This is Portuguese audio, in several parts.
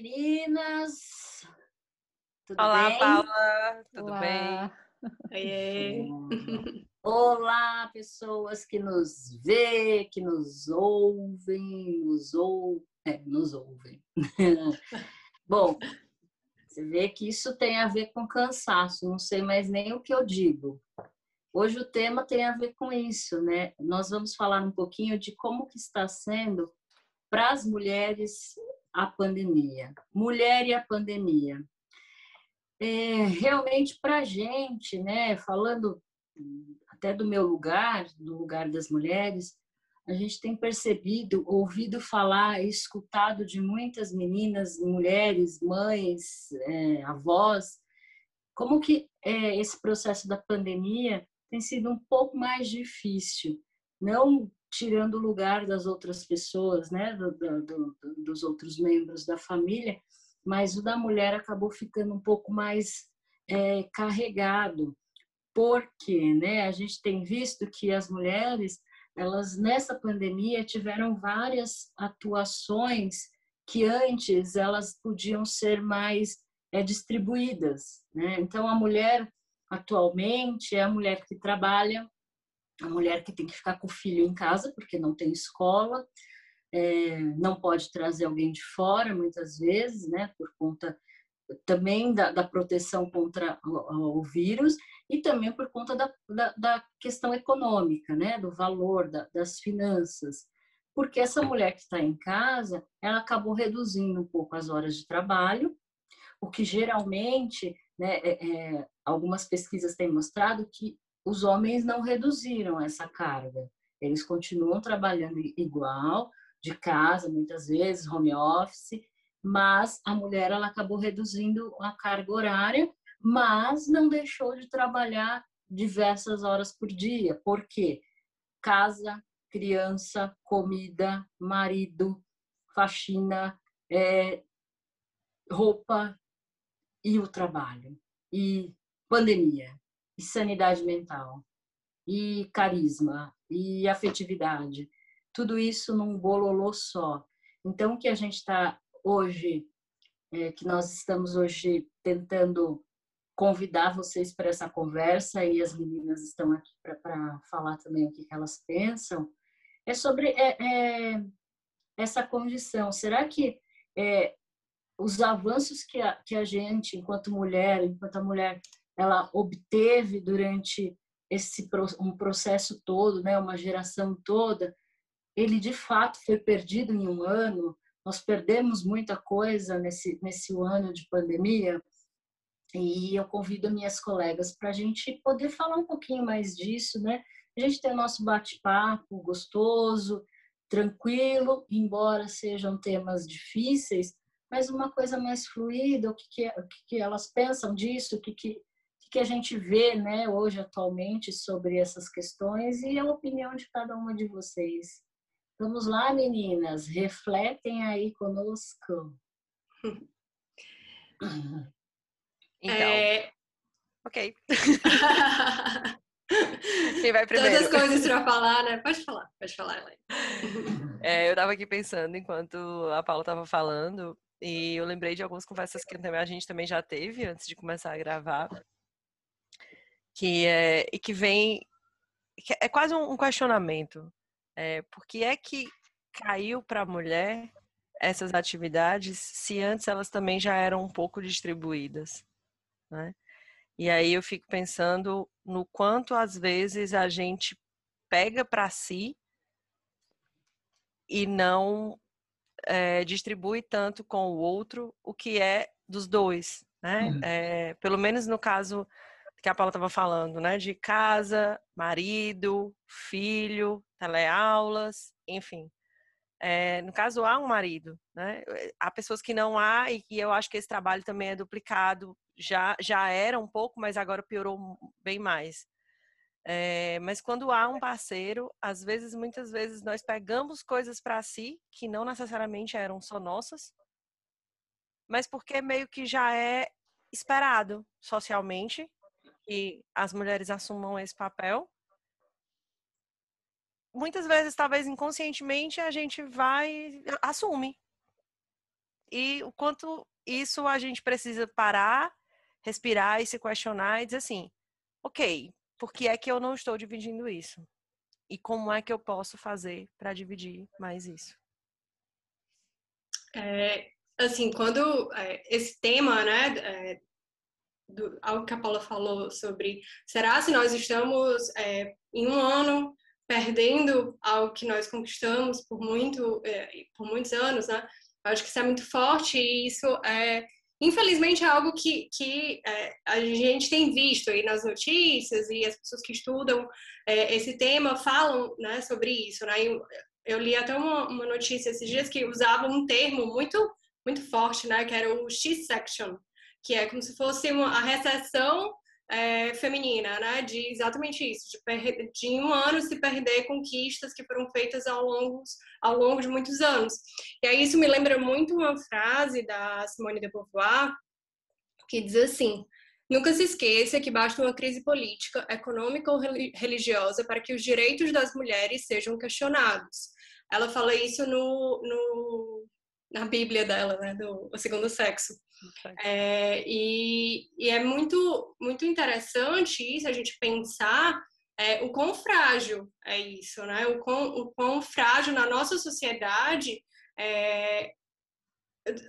meninas! Tudo Olá, bem? Paula! Tudo Olá. bem? Oiê. Olá, pessoas que nos vê, que nos ouvem, nos, ou... é, nos ouvem. Bom, você vê que isso tem a ver com cansaço, não sei mais nem o que eu digo. Hoje o tema tem a ver com isso, né? Nós vamos falar um pouquinho de como que está sendo para as mulheres a pandemia. Mulher e a pandemia. É, realmente para a gente, né? Falando até do meu lugar, do lugar das mulheres, a gente tem percebido, ouvido falar, escutado de muitas meninas, mulheres, mães, é, avós, como que é, esse processo da pandemia tem sido um pouco mais difícil, não tirando o lugar das outras pessoas, né, do, do, do, dos outros membros da família, mas o da mulher acabou ficando um pouco mais é, carregado, porque, né, a gente tem visto que as mulheres, elas nessa pandemia tiveram várias atuações que antes elas podiam ser mais é, distribuídas, né? Então a mulher atualmente é a mulher que trabalha, a mulher que tem que ficar com o filho em casa porque não tem escola, é, não pode trazer alguém de fora muitas vezes, né, por conta também da, da proteção contra o, o, vírus e também por conta da, da, da questão econômica, né, do valor da, das finanças, porque essa mulher que está em casa, ela acabou reduzindo um pouco as horas de trabalho, o que geralmente né, é, é, algumas pesquisas têm mostrado que os homens não reduziram essa carga. Eles continuam trabalhando igual, de casa, muitas vezes, home office, mas a mulher ela acabou reduzindo a carga horária, mas não deixou de trabalhar diversas horas por dia. Por quê? Casa, criança, comida, marido, faxina, é, roupa, e o trabalho, e pandemia, e sanidade mental, e carisma, e afetividade. Tudo isso num bololô só. Então, o que a gente está hoje, é, que nós estamos hoje tentando convidar vocês para essa conversa, e as meninas estão aqui para falar também o que, que, elas pensam, é sobre é, é, essa condição. Será que é, os avanços que a, que a gente, enquanto mulher, enquanto a mulher, ela obteve durante esse um processo todo, né, uma geração toda, ele de fato foi perdido em um ano. Nós perdemos muita coisa nesse nesse ano de pandemia. E eu convido minhas colegas para a gente poder falar um pouquinho mais disso, né? A gente tem nosso bate-papo gostoso, tranquilo, embora sejam temas difíceis, mas uma coisa mais fluida, o que, que, o que, que elas pensam disso, o que, que, que a gente vê né, hoje atualmente sobre essas questões e a opinião de cada uma de vocês. Vamos lá, meninas, refletem aí conosco. Então, é... ok. Quem vai primeiro? Tantas coisas para falar, né? Pode falar, pode falar, Elaine. É, eu estava aqui pensando enquanto a Paula estava falando e eu lembrei de algumas conversas que a gente também já teve antes de começar a gravar. Que é, e que vem. Que é quase um questionamento. É, por que é que caiu para a mulher essas atividades se antes elas também já eram um pouco distribuídas? Né? E aí eu fico pensando no quanto às vezes a gente pega para si e não é, distribui tanto com o outro o que é dos dois, né? Uhum. É, pelo menos no caso que a Paula estava falando, né? De casa, marido, filho, teleaulas, enfim. É, no caso, há um marido, né? Há pessoas que não há e que eu acho que esse trabalho também é duplicado. Já, já era um pouco, mas agora piorou bem mais. É, mas quando há um parceiro, às vezes, muitas vezes, nós pegamos coisas para si que não necessariamente eram só nossas, mas porque meio que já é esperado socialmente que as mulheres assumam esse papel. Muitas vezes, talvez inconscientemente, a gente vai assume. e o quanto isso a gente precisa parar, respirar e se questionar e dizer assim, ok, por que é que eu não estou dividindo isso? E como é que eu posso fazer para dividir mais isso? É, assim, quando é, esse tema, né, é, do, algo que a Paula falou sobre será se nós estamos é, em um ano perdendo algo que nós conquistamos por muito é, por muitos anos, né? Eu acho que isso é muito forte e isso é infelizmente é algo que, que é, a gente tem visto aí nas notícias e as pessoas que estudam é, esse tema falam né, sobre isso, né? Eu, eu li até uma, uma notícia esses dias que usava um termo muito muito forte, né? Que era o X-section, que é como se fosse uma, a recessão é, feminina, né? De exatamente isso, de, de um ano se perder conquistas que foram feitas ao longo, ao longo de muitos anos. E aí isso me lembra muito uma frase da Simone de Beauvoir, que diz assim: Nunca se esqueça que basta uma crise política, econômica ou religiosa para que os direitos das mulheres sejam questionados. Ela fala isso no, no na Bíblia dela, né, do o segundo sexo. É, e, e, é muito, muito interessante isso, a gente pensar é, o quão frágil é isso, né? O quão, o quão frágil na nossa sociedade é,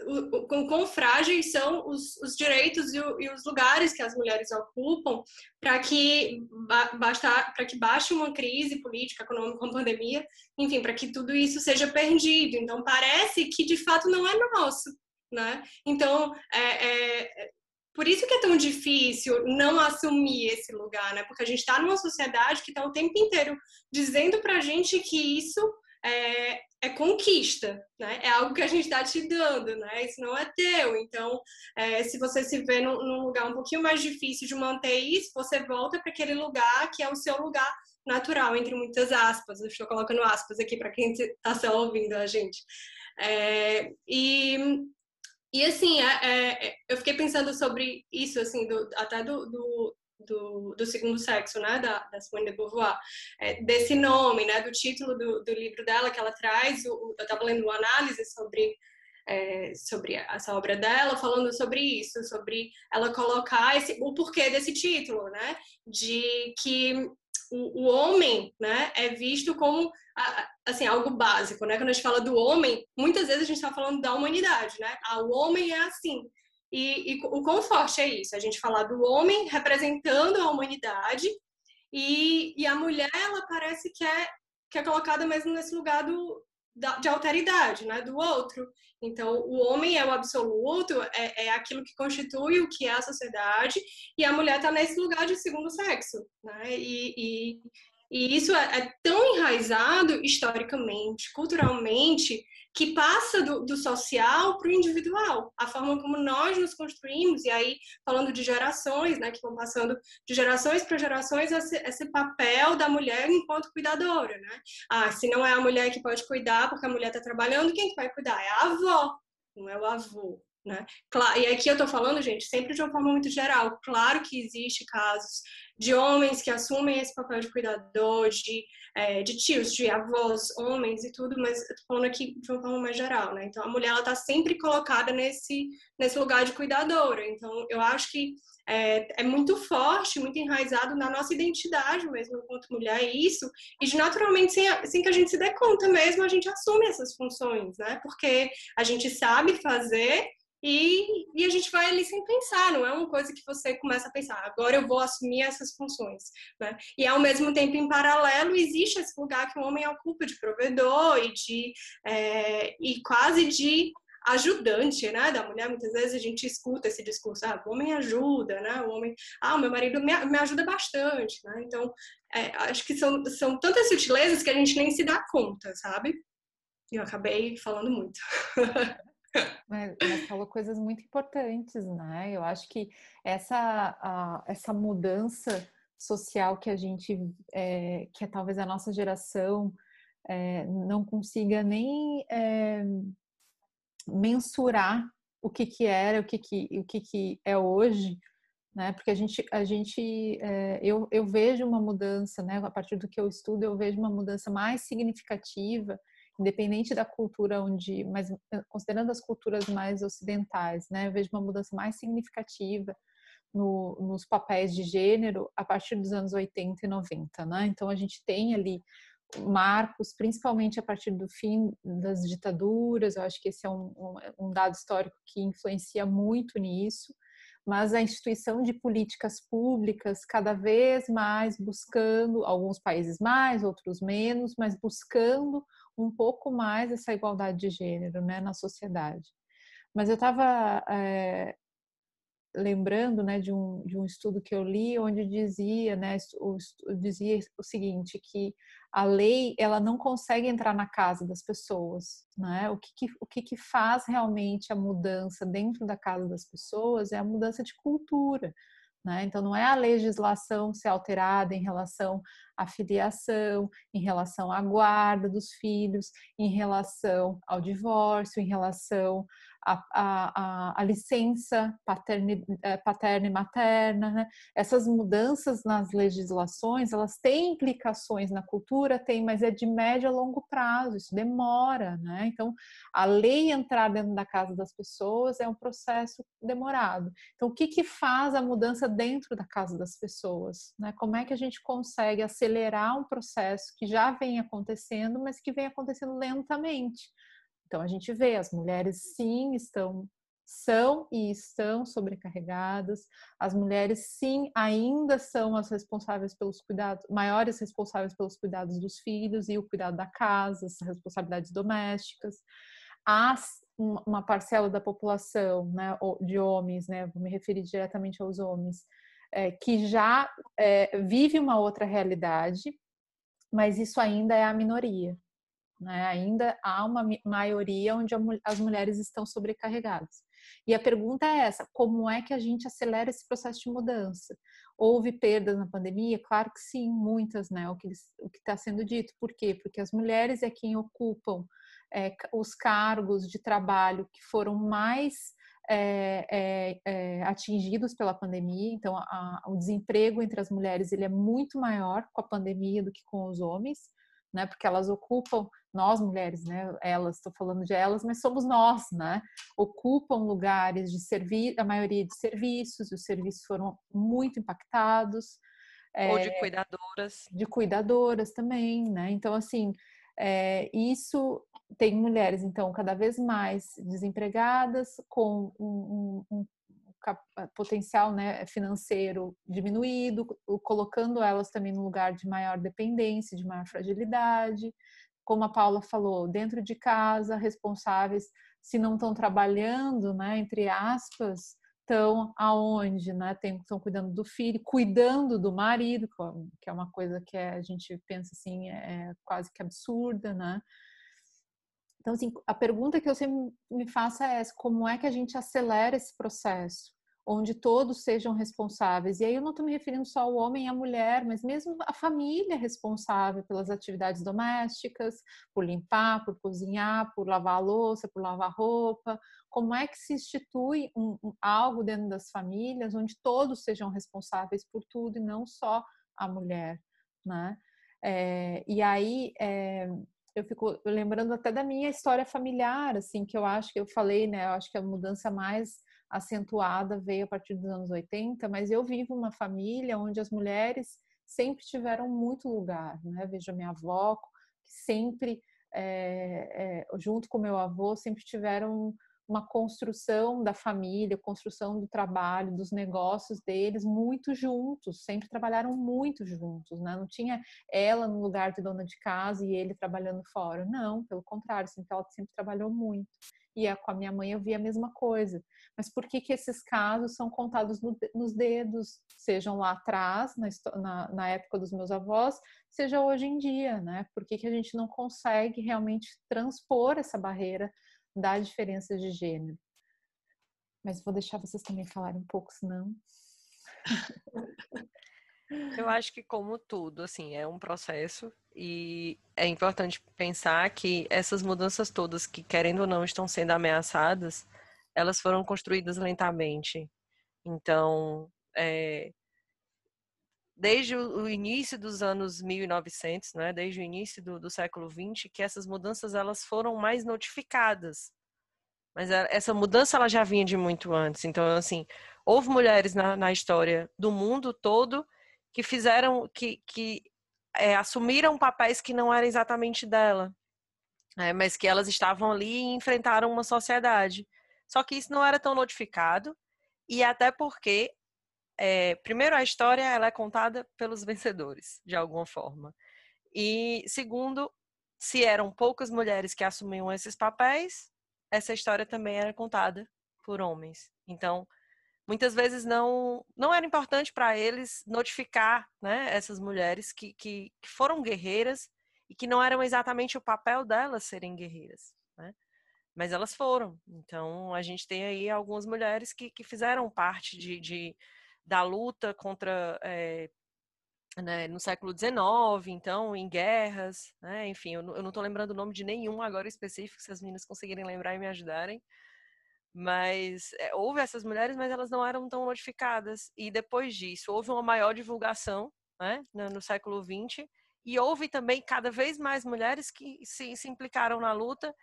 o, quão frágeis são os, os direitos e, o, e, os lugares que as mulheres ocupam para que para que baixe uma crise política, econômica, uma pandemia, enfim, para que tudo isso seja perdido. Então parece que de fato não é nosso, né? Então é, é por isso que é tão difícil não assumir esse lugar, né? Porque a gente está numa sociedade que está o tempo inteiro dizendo para gente que isso é, é conquista, né? É algo que a gente está te dando, né? Isso não é teu. Então, é, se você se vê num, num, lugar um pouquinho mais difícil de manter isso, você volta para aquele lugar que é o seu lugar natural, entre muitas aspas. Eu estou colocando aspas aqui para quem está só ouvindo a gente. É, e e assim, é, é, eu fiquei pensando sobre isso, assim, do, até do, do, do, do, segundo sexo, né, da, da Simone de Beauvoir, é, desse nome, né, do título do, do livro dela que ela traz, o, eu estava lendo uma análise sobre é, sobre essa obra dela, falando sobre isso, sobre ela colocar esse, o porquê desse título, né, de que o, o homem, né, é visto como assim algo básico, né, quando a gente fala do homem, muitas vezes a gente está falando da humanidade, né, ah, o homem é assim, e, e o quão forte é isso? A gente falar do homem representando a humanidade e, e a mulher, ela parece que é, que é colocada mesmo nesse lugar do, da, de alteridade, né, do outro. Então, o homem é o absoluto, é, é aquilo que constitui o que é a sociedade, e a mulher está nesse lugar de segundo sexo, né, e, e, e isso é, é, tão enraizado historicamente, culturalmente, que passa do, do social para o individual, a forma como nós nos construímos, e aí falando de gerações, né, que vão passando de gerações para gerações, esse, esse, papel da mulher enquanto cuidadora, né? Ah, se não é a mulher que pode cuidar porque a mulher está trabalhando, quem que vai cuidar? É a avó, não é o avô. Né? E aqui eu estou falando, gente, sempre de uma forma muito geral. Claro que existe casos de homens que assumem esse papel de cuidador, de, é, de tios, de avós, homens e tudo, mas tô falando aqui de uma forma mais geral, né? Então a mulher ela está sempre colocada nesse nesse lugar de cuidadora. Então eu acho que é, é, muito forte, muito enraizado na nossa identidade mesmo enquanto mulher isso e de naturalmente sem, sem que a gente se dê conta mesmo a gente assume essas funções, né? Porque a gente sabe fazer e, e, a gente vai ali sem pensar, não é uma coisa que você começa a pensar, agora eu vou assumir essas funções, né? E ao mesmo tempo, em paralelo, existe esse lugar que o homem ocupa de provedor e de é, e quase de ajudante, né, da mulher. Muitas vezes a gente escuta esse discurso, ah, o homem ajuda, né? O homem, ah, o meu marido me, me ajuda bastante, né? Então, é, acho que são, são tantas sutilezas que a gente nem se dá conta, sabe? Eu acabei falando muito. Mas, mas, falou coisas muito importantes, né? Eu acho que essa, a, essa mudança social que a gente, é, que talvez a nossa geração é, não consiga nem é, mensurar o que que era, o que que, o que que é hoje, né? Porque a gente, a gente, eu, eu vejo uma mudança, né? A partir do que eu estudo, eu vejo uma mudança mais significativa independente da cultura onde, mas considerando as culturas mais ocidentais, né, eu vejo uma mudança mais significativa no, nos papéis de gênero a partir dos anos 80 e 90, né? Então a gente tem ali marcos, principalmente a partir do fim das ditaduras, eu acho que esse é um, um, um dado histórico que influencia muito nisso, mas a instituição de políticas públicas cada vez mais buscando, alguns países mais, outros menos, mas buscando um pouco mais essa igualdade de gênero né, na sociedade. Mas eu estava é, lembrando né, de, um, de um estudo que eu li onde dizia, né, o, dizia o seguinte, que a lei ela não consegue entrar na casa das pessoas. Né? O, que, que, o que, que faz realmente a mudança dentro da casa das pessoas é a mudança de cultura. Né? Então, não é a legislação ser alterada em relação à filiação, em relação à guarda dos filhos, em relação ao divórcio, em relação a, a, a licença paterna, é, paterna e materna. Né? Essas mudanças nas legislações, elas têm implicações na cultura, tem, mas é de médio a longo prazo, isso demora. Né? Então, a lei entrar dentro da casa das pessoas é um processo demorado. Então, o que, que faz a mudança dentro da casa das pessoas? Né? Como é que a gente consegue acelerar um processo que já vem acontecendo, mas que vem acontecendo lentamente? Então a gente vê as mulheres sim estão são e estão sobrecarregadas. As mulheres sim ainda são as responsáveis pelos cuidados, maiores responsáveis pelos cuidados dos filhos e o cuidado da casa, as responsabilidades domésticas. Há uma parcela da população, né, de homens, né, vou me referir diretamente aos homens, é, que já é, vive uma outra realidade, mas isso ainda é a minoria. Né? Ainda há uma maioria onde as mulheres estão sobrecarregadas. E a pergunta é essa: como é que a gente acelera esse processo de mudança? Houve perdas na pandemia? Claro que sim, muitas, né? O que está sendo dito. Por quê? Porque as mulheres é quem ocupam é, os cargos de trabalho que foram mais é, é, é, atingidos pela pandemia. Então, a, o desemprego entre as mulheres ele é muito maior com a pandemia do que com os homens, né? Porque elas ocupam nós mulheres, né? Elas, estou falando de elas, mas somos nós, né? Ocupam lugares de serviço, a maioria de serviços, e os serviços foram muito impactados. Ou de cuidadoras. De cuidadoras também, né? Então, assim, é, isso tem mulheres, então, cada vez mais desempregadas, com um, um, um potencial né, financeiro diminuído, colocando elas também no lugar de maior dependência, de maior fragilidade como a Paula falou, dentro de casa, responsáveis, se não estão trabalhando, né, entre aspas, estão aonde, né? Estão cuidando do filho, cuidando do marido, que é uma coisa que a gente pensa assim, é, é quase que absurda, né? Então, assim, a pergunta que eu sempre me faço é essa: como é que a gente acelera esse processo? Onde todos sejam responsáveis. E aí eu não estou me referindo só ao homem e à mulher, mas mesmo a família responsável pelas atividades domésticas, por limpar, por cozinhar, por lavar a louça, por lavar roupa. Como é que se institui um, um, algo dentro das famílias onde todos sejam responsáveis por tudo e não só a mulher, né? É, e aí é, eu fico lembrando até da minha história familiar, assim, que eu acho que eu falei, né? Eu acho que a mudança mais acentuada veio a partir dos anos 80, mas eu vivo uma família onde as mulheres sempre tiveram muito lugar, né? Vejo a minha avó, que sempre, é, é, junto com meu avô, sempre tiveram uma construção da família, construção do trabalho, dos negócios deles muito juntos, sempre trabalharam muito juntos, né? Não tinha ela no lugar de dona de casa e ele trabalhando fora, não, pelo contrário, sempre, ela sempre trabalhou muito e com a minha mãe eu vi a mesma coisa. Mas por que, que esses casos são contados no, nos dedos, sejam lá atrás, na, na, na, época dos meus avós, seja hoje em dia, né? Por que, que a gente não consegue realmente transpor essa barreira da diferença de gênero? Mas vou deixar vocês também falarem um pouco, senão. Eu acho que como tudo, assim, é um processo e é importante pensar que essas mudanças todas que querendo ou não estão sendo ameaçadas, elas foram construídas lentamente. Então, é, desde o início dos anos 1900, né, desde o início do, do século 20, que essas mudanças elas foram mais notificadas. Mas essa mudança ela já vinha de muito antes. Então, assim, houve mulheres na, na história do mundo todo que fizeram, que, que é, assumiram papéis que não eram exatamente dela, é, mas que elas estavam ali e enfrentaram uma sociedade. Só que isso não era tão notificado e até porque é, primeiro, a história ela é contada pelos vencedores, de alguma forma. E segundo, se eram poucas mulheres que assumiam esses papéis, essa história também era contada por homens. Então, muitas vezes não não era importante para eles notificar né, essas mulheres que, que, que, foram guerreiras e que não eram exatamente o papel delas serem guerreiras. Né? Mas elas foram. Então, a gente tem aí algumas mulheres que, que fizeram parte de, de da luta contra é, né, no século XIX, então, em guerras, né, enfim, eu, não estou lembrando o nome de nenhum agora específico, se as meninas conseguirem lembrar e me ajudarem, mas é, houve essas mulheres, mas elas não eram tão notificadas, e depois disso houve uma maior divulgação, né, no, no século XX, e houve também cada vez mais mulheres que se, se implicaram na luta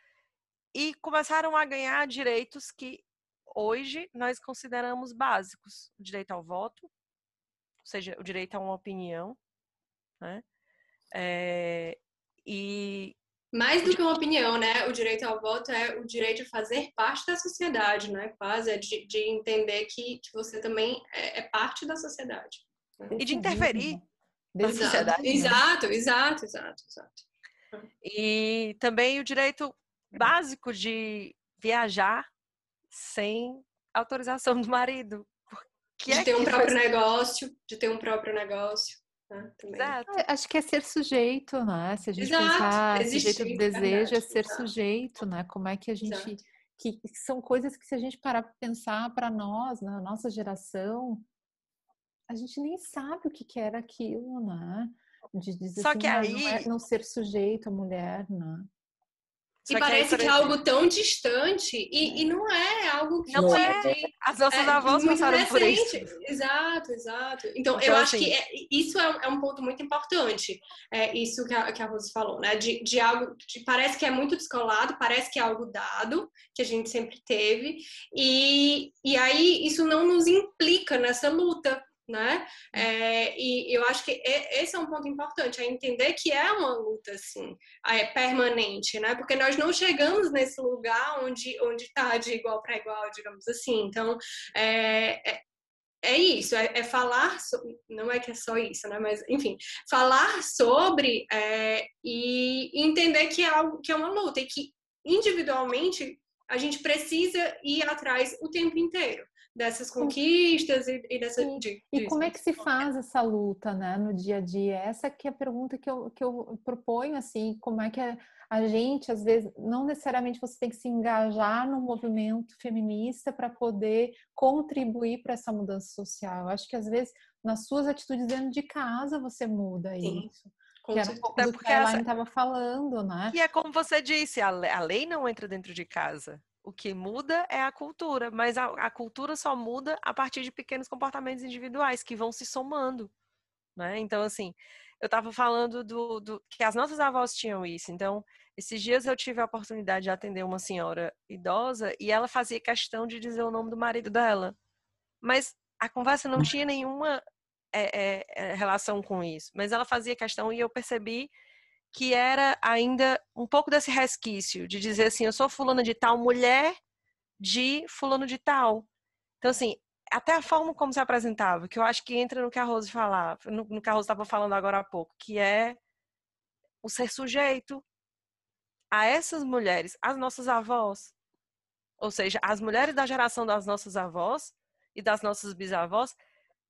e começaram a ganhar direitos que hoje nós consideramos básicos: o direito ao voto, ou seja, o direito a uma opinião, né? É, e mais do que uma opinião, né? O direito ao voto é o direito de fazer parte da sociedade, né? Quase é de, de entender que, que você também é, é parte da sociedade. Né? E de interferir na exato, sociedade. Né? Exato, exato, exato, exato. E também o direito básico de viajar sem autorização do marido. Que de é ter um próprio faz... negócio, de ter um próprio negócio. Né, Exato. É, acho que é ser sujeito, né? Se a gente Exato. pensar Existir, sujeito do desejo, é ser Exato. sujeito, né? Como é que a gente. Exato. Que são coisas que, se a gente parar para pensar para nós, na nossa geração, a gente nem sabe o que, que era aquilo, né? De dizer Só assim, que aí... não, é, não ser sujeito à mulher, né? E parece que, é algo tão distante e, e não é algo que não é. As nossas é, avós passaram por isso. Exato, exato. Então, então eu acho assim, que é, isso é um, é um, ponto muito importante. É isso que a, que a Rose falou, né? De, de algo de, parece que é muito descolado, parece que é algo dado que a gente sempre teve e, e aí isso não nos implica nessa luta né? É, e eu acho que esse é um ponto importante, é entender que é uma luta, assim, é permanente, né? Porque nós não chegamos nesse lugar onde onde está de igual para igual, digamos assim. Então, é, é, é isso, é, é falar, não é que é só isso, né? Mas, enfim, falar sobre é, e entender que é algo que é uma luta e que individualmente a gente precisa ir atrás o tempo inteiro dessas conquistas e, e dessa. De, e como é que se faz essa luta, né, no dia a dia? Essa que é a pergunta que eu, que eu proponho, assim, como é que a, a gente, às vezes, não necessariamente você tem que se engajar no movimento feminista para poder contribuir para essa mudança social. Eu acho que às vezes nas suas atitudes dentro de casa você muda Sim. isso. Que era um pouco do que a Elaine estava falando, né? E é como você disse, a lei não entra dentro de casa. O que muda é a cultura, mas a, a cultura só muda a partir de pequenos comportamentos individuais que vão se somando. Né? Então, assim, eu estava falando do, do, que as nossas avós tinham isso. Então, esses dias eu tive a oportunidade de atender uma senhora idosa e ela fazia questão de dizer o nome do marido dela. Mas a conversa não tinha nenhuma é, é, é relação com isso. Mas ela fazia questão e eu percebi que era ainda um pouco desse resquício de dizer assim, eu sou fulano de tal, mulher de fulano de tal. Então, assim, até a forma como se apresentava, que eu acho que entra no que a Rose falava, no, no que a Rose estava falando agora há pouco, que é o ser sujeito a essas mulheres, as nossas avós. Ou seja, as mulheres da geração das nossas avós e das nossas bisavós,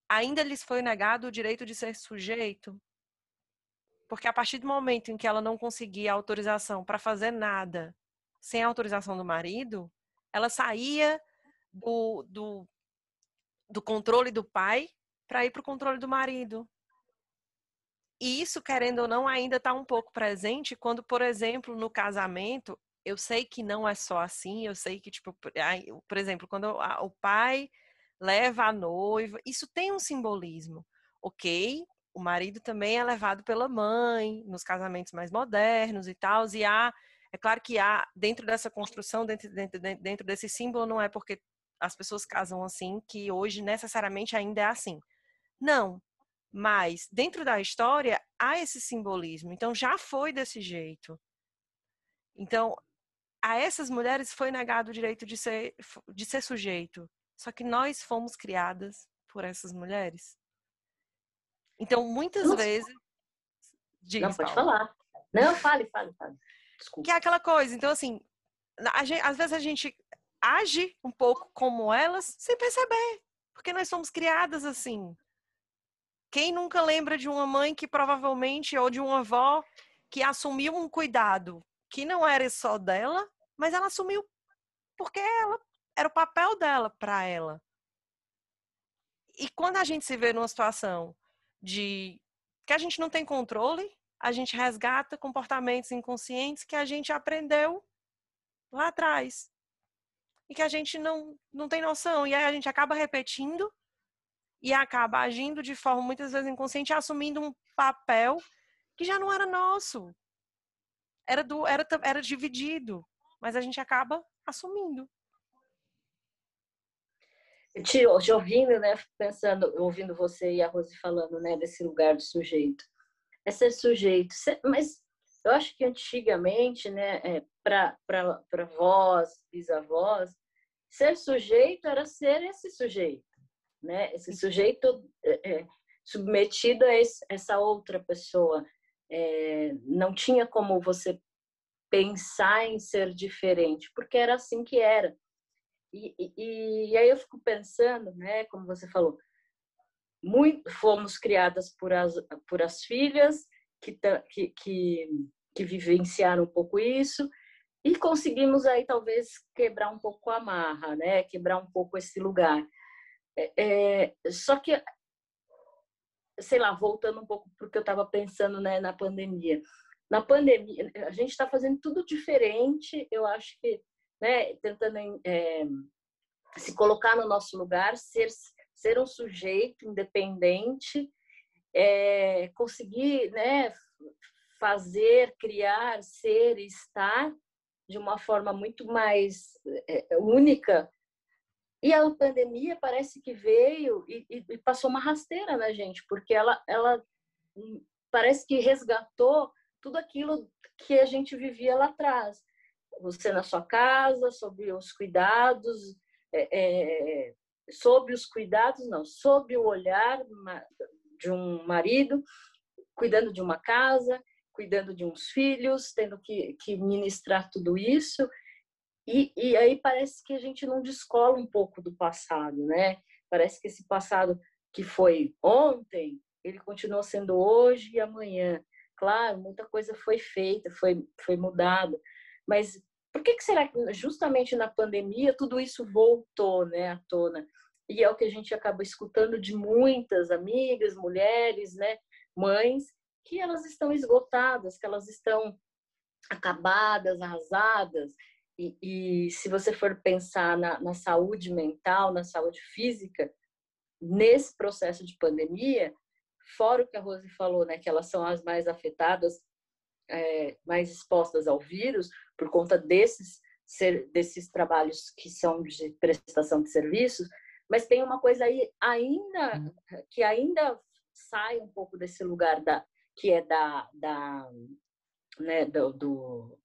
ainda lhes foi negado o direito de ser sujeito porque a partir do momento em que ela não conseguia autorização para fazer nada sem a autorização do marido, ela saía do, do, do controle do pai para ir para o controle do marido. E isso, querendo ou não, ainda está um pouco presente quando, por exemplo, no casamento, eu sei que não é só assim, eu sei que, tipo, por exemplo, quando o pai leva a noiva, isso tem um simbolismo, ok? O marido também é levado pela mãe nos casamentos mais modernos e tal, e há é claro que há dentro dessa construção, dentro, dentro, dentro desse símbolo, não é porque as pessoas casam assim que hoje necessariamente ainda é assim. Não, mas dentro da história há esse simbolismo. Então já foi desse jeito. Então a essas mulheres foi negado o direito de ser de ser sujeito. Só que nós fomos criadas por essas mulheres. Então muitas Nossa. vezes Diga, Não pode falar. Não, fale, fale, fale. Desculpa. Que é aquela coisa. Então assim, gente, às vezes a gente age um pouco como elas sem perceber, porque nós somos criadas assim. Quem nunca lembra de uma mãe que provavelmente, ou de uma avó, que assumiu um cuidado que não era só dela, mas ela assumiu porque ela era o papel dela para ela. E quando a gente se vê numa situação de que a gente não tem controle, a gente resgata comportamentos inconscientes que a gente aprendeu lá atrás e que a gente não, não tem noção. E aí a gente acaba repetindo e acaba agindo de forma muitas vezes inconsciente, assumindo um papel que já não era nosso. Era, do, era, era dividido, mas a gente acaba assumindo. Te, te ouvindo, né, pensando, ouvindo você e a Rose falando, né, desse lugar do sujeito. É ser sujeito, mas eu acho que antigamente, né, é, para vós, bisavós, ser sujeito era ser esse sujeito né? Esse sujeito é, é, submetido a esse, essa outra pessoa. É, não tinha como você pensar em ser diferente, porque era assim que era. E, e, e aí eu fico pensando, né, como você falou, muito, fomos criadas por as, por as filhas que, que, que, que vivenciaram um pouco isso, e conseguimos aí talvez quebrar um pouco a marra, né? Quebrar um pouco esse lugar. É, é, só que, sei lá, voltando um pouco para o que eu estava pensando né, na pandemia. Na pandemia, a gente está fazendo tudo diferente, eu acho que, né, tentando é, se colocar no nosso lugar, ser, ser um sujeito independente, é, conseguir né, fazer, criar, ser, estar de uma forma muito mais é, única e a pandemia parece que veio e, e, passou uma rasteira na gente, porque ela, ela parece que resgatou tudo aquilo que a gente vivia lá atrás. Você na sua casa, sobre os cuidados, é, é, sobre os cuidados, não, sob o olhar de um marido, cuidando de uma casa, cuidando de uns filhos, tendo que, que ministrar tudo isso. E, e aí parece que a gente não descola um pouco do passado, né? Parece que esse passado que foi ontem, ele continua sendo hoje e amanhã. Claro, muita coisa foi feita, foi, foi mudada, mas por que, que será que justamente na pandemia tudo isso voltou né, à tona? E é o que a gente acaba escutando de muitas amigas, mulheres, né, mães, que elas estão esgotadas, que elas estão acabadas, arrasadas, e, e se você for pensar na, na saúde mental, na saúde física, nesse processo de pandemia, fora o que a Rose falou, né, que elas são as mais afetadas, é, mais expostas ao vírus, por conta desses, ser, desses trabalhos que são de prestação de serviços, mas tem uma coisa aí ainda, uhum. que ainda sai um pouco desse lugar da, que é da, da né, do, do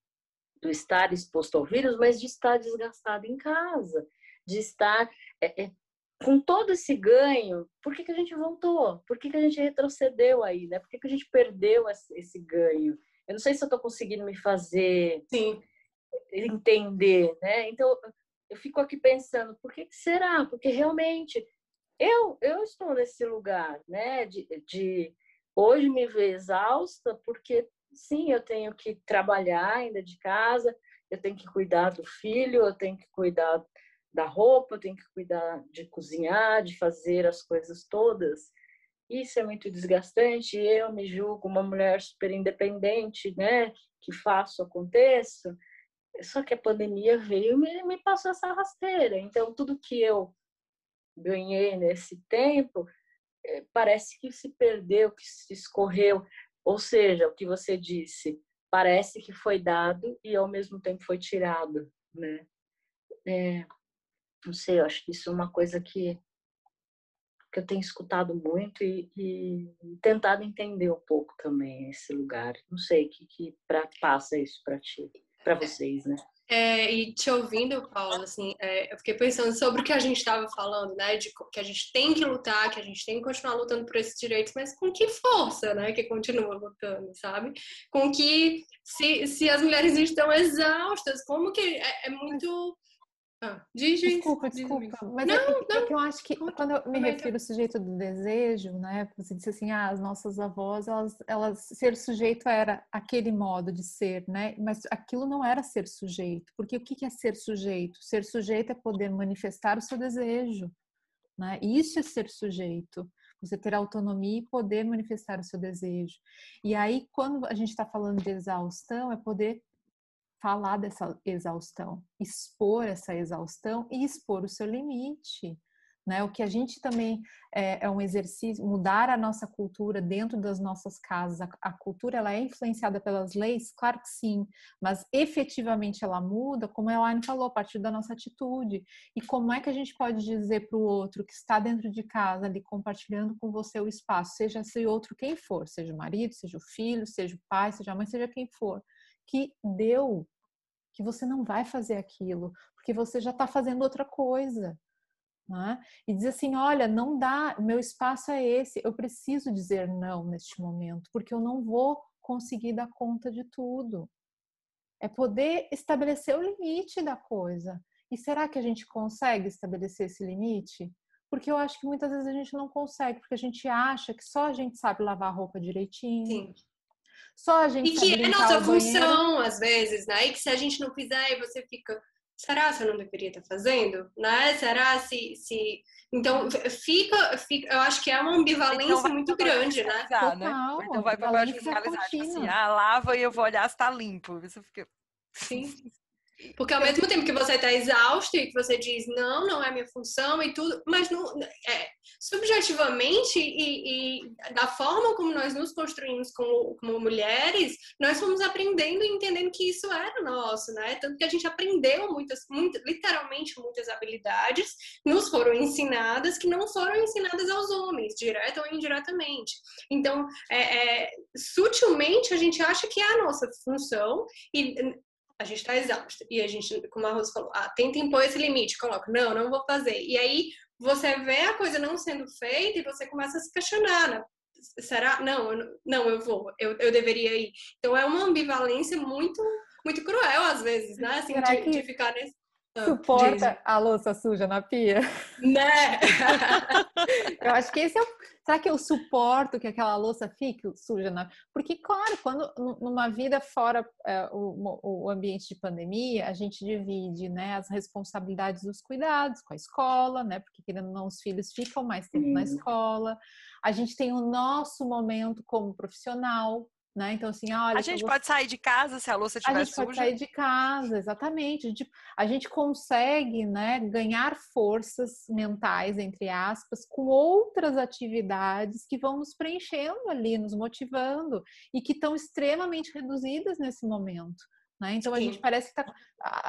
do estar exposto ao vírus, mas de estar desgastado em casa, de estar é, é, com todo esse ganho. Por que, que a gente voltou? Por que, que a gente retrocedeu aí? Né? Por que, que a gente perdeu esse ganho? Eu não sei se eu estou conseguindo me fazer Sim. entender, né? Então eu fico aqui pensando, por que, que será? Porque realmente eu eu estou nesse lugar, né? De, de hoje me ver exausta porque sim, eu tenho que trabalhar ainda de casa, eu tenho que cuidar do filho, eu tenho que cuidar da roupa, eu tenho que cuidar de cozinhar, de fazer as coisas todas. Isso é muito desgastante. Eu me julgo uma mulher super independente, né? Que faço, aconteço. Só que a pandemia veio e me passou essa rasteira. Então, tudo que eu ganhei nesse tempo é, parece que se perdeu, que se escorreu. Ou seja, o que você disse, parece que foi dado e ao mesmo tempo foi tirado, né? É, não sei, eu acho que isso é uma coisa que, que eu tenho escutado muito e, e tentado entender um pouco também esse lugar. Não sei, que, que pra, passa isso para ti, para vocês, né? É, e te ouvindo, Paulo, assim, é, eu fiquei pensando sobre o que a gente estava falando, né? De que a gente tem que lutar, que a gente tem que continuar lutando por esses direitos, mas com que força, né? Que continua lutando, sabe? Com que se, se as mulheres estão exaustas, como que é, é muito ah, diz, desculpa, desculpa. Mas não, é, não. é, que eu acho que quando eu me refiro ao sujeito do desejo, né? Você disse assim, ah, as nossas avós, elas, elas ser sujeito era aquele modo de ser, né? Mas aquilo não era ser sujeito, porque o que é ser sujeito? Ser sujeito é poder manifestar o seu desejo, né? Isso é ser sujeito. Você ter autonomia e poder manifestar o seu desejo. E aí, quando a gente está falando de exaustão, é poder falar dessa exaustão, expor essa exaustão e expor o seu limite. Né? O que a gente também é, é, um exercício, mudar a nossa cultura dentro das nossas casas. A, a, cultura ela é influenciada pelas leis, claro que sim, mas efetivamente ela muda, como a Elaine falou, a partir da nossa atitude. E como é que a gente pode dizer para o outro que está dentro de casa, ali compartilhando com você o espaço, seja esse outro quem for, seja o marido, seja o filho, seja o pai, seja a mãe, seja quem for, que deu que você não vai fazer aquilo, porque você já está fazendo outra coisa. Né? E dizer assim: olha, não dá, meu espaço é esse, eu preciso dizer não neste momento, porque eu não vou conseguir dar conta de tudo. É poder estabelecer o limite da coisa. E será que a gente consegue estabelecer esse limite? Porque eu acho que muitas vezes a gente não consegue, porque a gente acha que só a gente sabe lavar a roupa direitinho, Sim. Só a gente E que é nossa função, às vezes, né? E que se a gente não fizer, você fica. Será que eu não deveria estar fazendo? Né? Será se, se. Então, fica, fica. Eu acho que é uma ambivalência então, muito grande, né? né? Total, né? Então vai para de fiscalizar. Tipo assim, ah, lava e eu vou olhar se tá limpo. Você fica. Sim. Porque ao mesmo tempo que você está exausto e que você diz, não, não é minha função e tudo, mas no, é, subjetivamente e, e, da forma como nós nos construímos como, como mulheres, nós fomos aprendendo e entendendo que isso era nosso, né? Tanto que a gente aprendeu muitas, literalmente muitas habilidades, nos foram ensinadas que não foram ensinadas aos homens, direta ou indiretamente. Então, é, é, sutilmente a gente acha que é a nossa função e a gente está exausto. E a gente, como a Rosa falou, ah, tenta impor esse limite, coloca, não, não vou fazer. E aí você vê a coisa não sendo feita e você começa a se questionar, né? Será? Não, eu, não, eu vou, eu, eu deveria ir. Então é uma ambivalência muito, muito cruel às vezes, né? Assim, de, que... de ficar nesse ah, suporta a louça suja na pia? Né? eu acho que esse é o. Será que eu suporto que aquela louça fique suja na. Porque, claro, quando numa vida fora é, o, o ambiente de pandemia, a gente divide né, as responsabilidades dos cuidados com a escola, né? Porque querendo ou não, os filhos ficam mais tempo na escola. A gente tem o nosso momento como profissional, né? Então, assim, olha. A gente vou... pode sair de casa se a louça estiver suja. A gente suja. pode sair de casa, exatamente. A gente, a gente consegue né, ganhar forças mentais, entre aspas, com outras atividades que vão nos preenchendo ali, nos motivando e que estão extremamente reduzidas nesse momento. Né? Então, Sim. a gente parece que tá.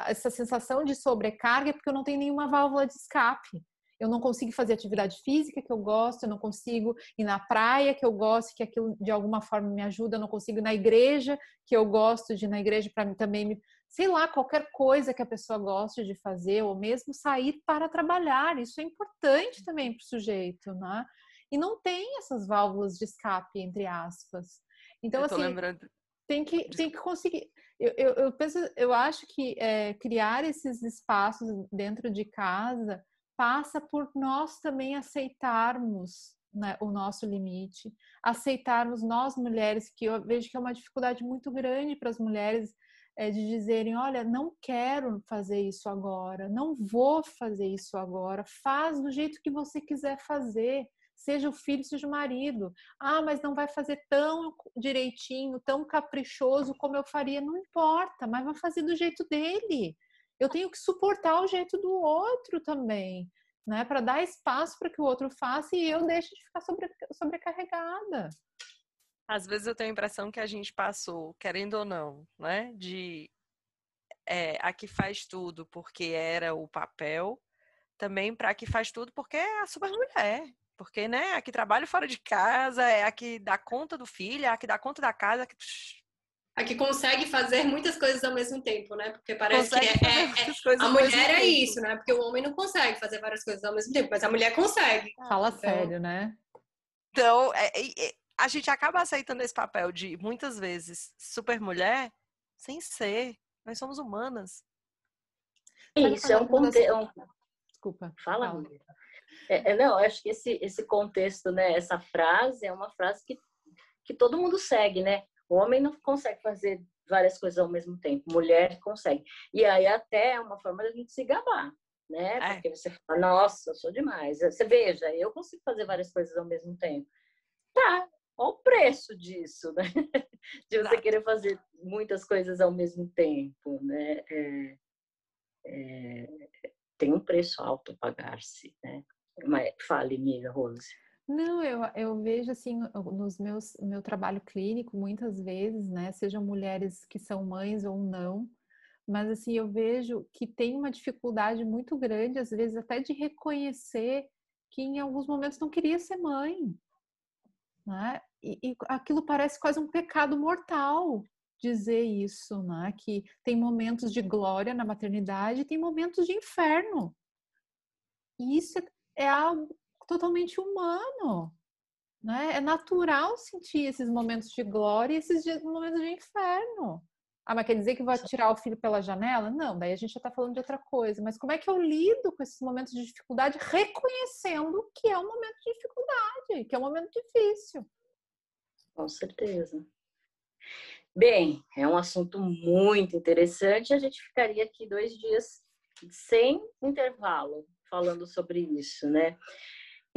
Essa sensação de sobrecarga é porque eu não tenho nenhuma válvula de escape eu não consigo fazer atividade física que eu gosto, eu não consigo ir na praia que eu gosto, que aquilo de alguma forma me ajuda, eu não consigo ir na igreja que eu gosto de ir na igreja para mim também me, sei lá, qualquer coisa que a pessoa goste de fazer, ou mesmo sair para trabalhar, isso é importante também para o sujeito, né? E não tem essas válvulas de escape, entre aspas. Então, assim, lembrando... tem que, tem que conseguir. Eu, eu, eu, penso, eu acho que é, criar esses espaços dentro de casa passa por nós também aceitarmos né, o nosso limite, aceitarmos nós mulheres, que eu vejo que é uma dificuldade muito grande para as mulheres é, de dizerem: olha, não quero fazer isso agora, não vou fazer isso agora, faz do jeito que você quiser fazer. Seja o filho, seja o marido. Ah, mas não vai fazer tão direitinho, tão caprichoso como eu faria. Não importa, mas vai fazer do jeito dele eu tenho que suportar o jeito do outro também. né? Para dar espaço para que o outro faça e eu deixe de ficar sobre, sobrecarregada. Às vezes eu tenho a impressão que a gente passou, querendo ou não, né? De é, a que faz tudo porque era o papel, também para a que faz tudo porque é a super mulher. Porque, né, a que trabalha fora de casa, é a que dá conta do filho, é a que dá conta da casa, a que a que consegue fazer muitas coisas ao mesmo tempo, né? Porque parece consegue que é, é, é a mulher é isso, né? Porque o homem não consegue fazer várias coisas ao mesmo tempo, mas a mulher consegue. Fala então... sério, né? Então, é, é, a gente acaba aceitando esse papel de muitas vezes super mulher sem ser. Nós somos humanas. Isso é um contexto. Desculpa. Fala, fala. É, não, acho que esse, esse contexto, né? Essa frase é uma frase que, que todo mundo segue, né? O homem não consegue fazer várias coisas ao mesmo tempo, mulher consegue. E aí até é uma forma da gente se gabar, né? É. Porque você fala, nossa, eu sou demais. Você veja, eu consigo fazer várias coisas ao mesmo tempo. Tá, olha o preço disso, né? De você Exato. querer fazer muitas coisas ao mesmo tempo, né? É, é, tem um preço alto a pagar-se, né? Mas fale, amiga Rose. Não, eu, eu vejo assim nos meus meu trabalho clínico muitas vezes, né, sejam mulheres que são mães ou não, mas assim eu vejo que tem uma dificuldade muito grande às vezes até de reconhecer que em alguns momentos não queria ser mãe, né? E, e aquilo parece quase um pecado mortal dizer isso, né? Que tem momentos de glória na maternidade, e tem momentos de inferno. E isso é, é algo totalmente humano. Né? É natural sentir esses momentos de glória e esses momentos de inferno. Ah, mas quer dizer que vai tirar o filho pela janela? Não, daí a gente já está falando de outra coisa. Mas como é que eu lido com esses momentos de dificuldade, reconhecendo que é um momento de dificuldade, que é um momento difícil? Com certeza. Bem, é um assunto muito interessante. A gente ficaria aqui dois dias sem intervalo falando sobre isso, né?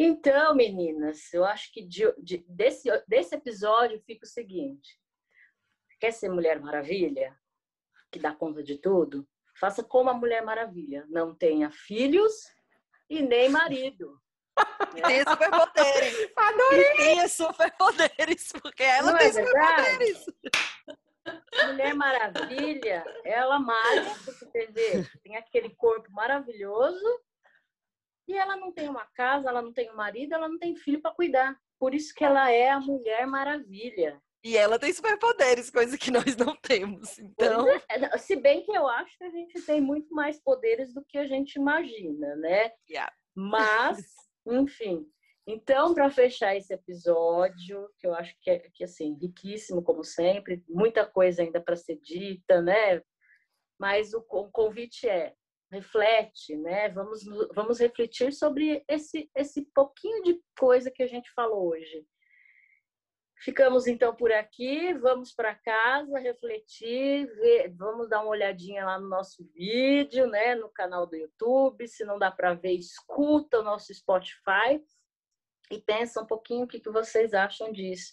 Então, meninas, eu acho que de, de, desse, desse episódio fica o seguinte: quer ser Mulher Maravilha, que dá conta de tudo? Faça como a Mulher Maravilha, não tenha filhos e nem marido. Né? Tenha superpoderes. Adorei! E tenha superpoderes, porque ela não tem é superpoderes. Mulher Maravilha, ela malha, você vê, tem aquele corpo maravilhoso, e ela não tem uma casa, ela não tem um marido, ela não tem filho para cuidar. Por isso que ela é a Mulher Maravilha. E ela tem superpoderes, coisa que nós não temos. Então, é. se bem que eu acho que a gente tem muito mais poderes do que a gente imagina, né? Yeah. Mas, enfim. Então, para fechar esse episódio, que eu acho que é que, assim, riquíssimo como sempre, muita coisa ainda para ser dita, né? Mas o, o convite é reflete, né? Vamos, vamos refletir sobre esse, esse pouquinho de coisa que a gente falou hoje. Ficamos então por aqui, vamos para casa refletir, ver, vamos dar uma olhadinha lá no nosso vídeo, né, no canal do YouTube. Se não dá para ver, escuta o nosso Spotify e pensa um pouquinho o que, que vocês acham disso.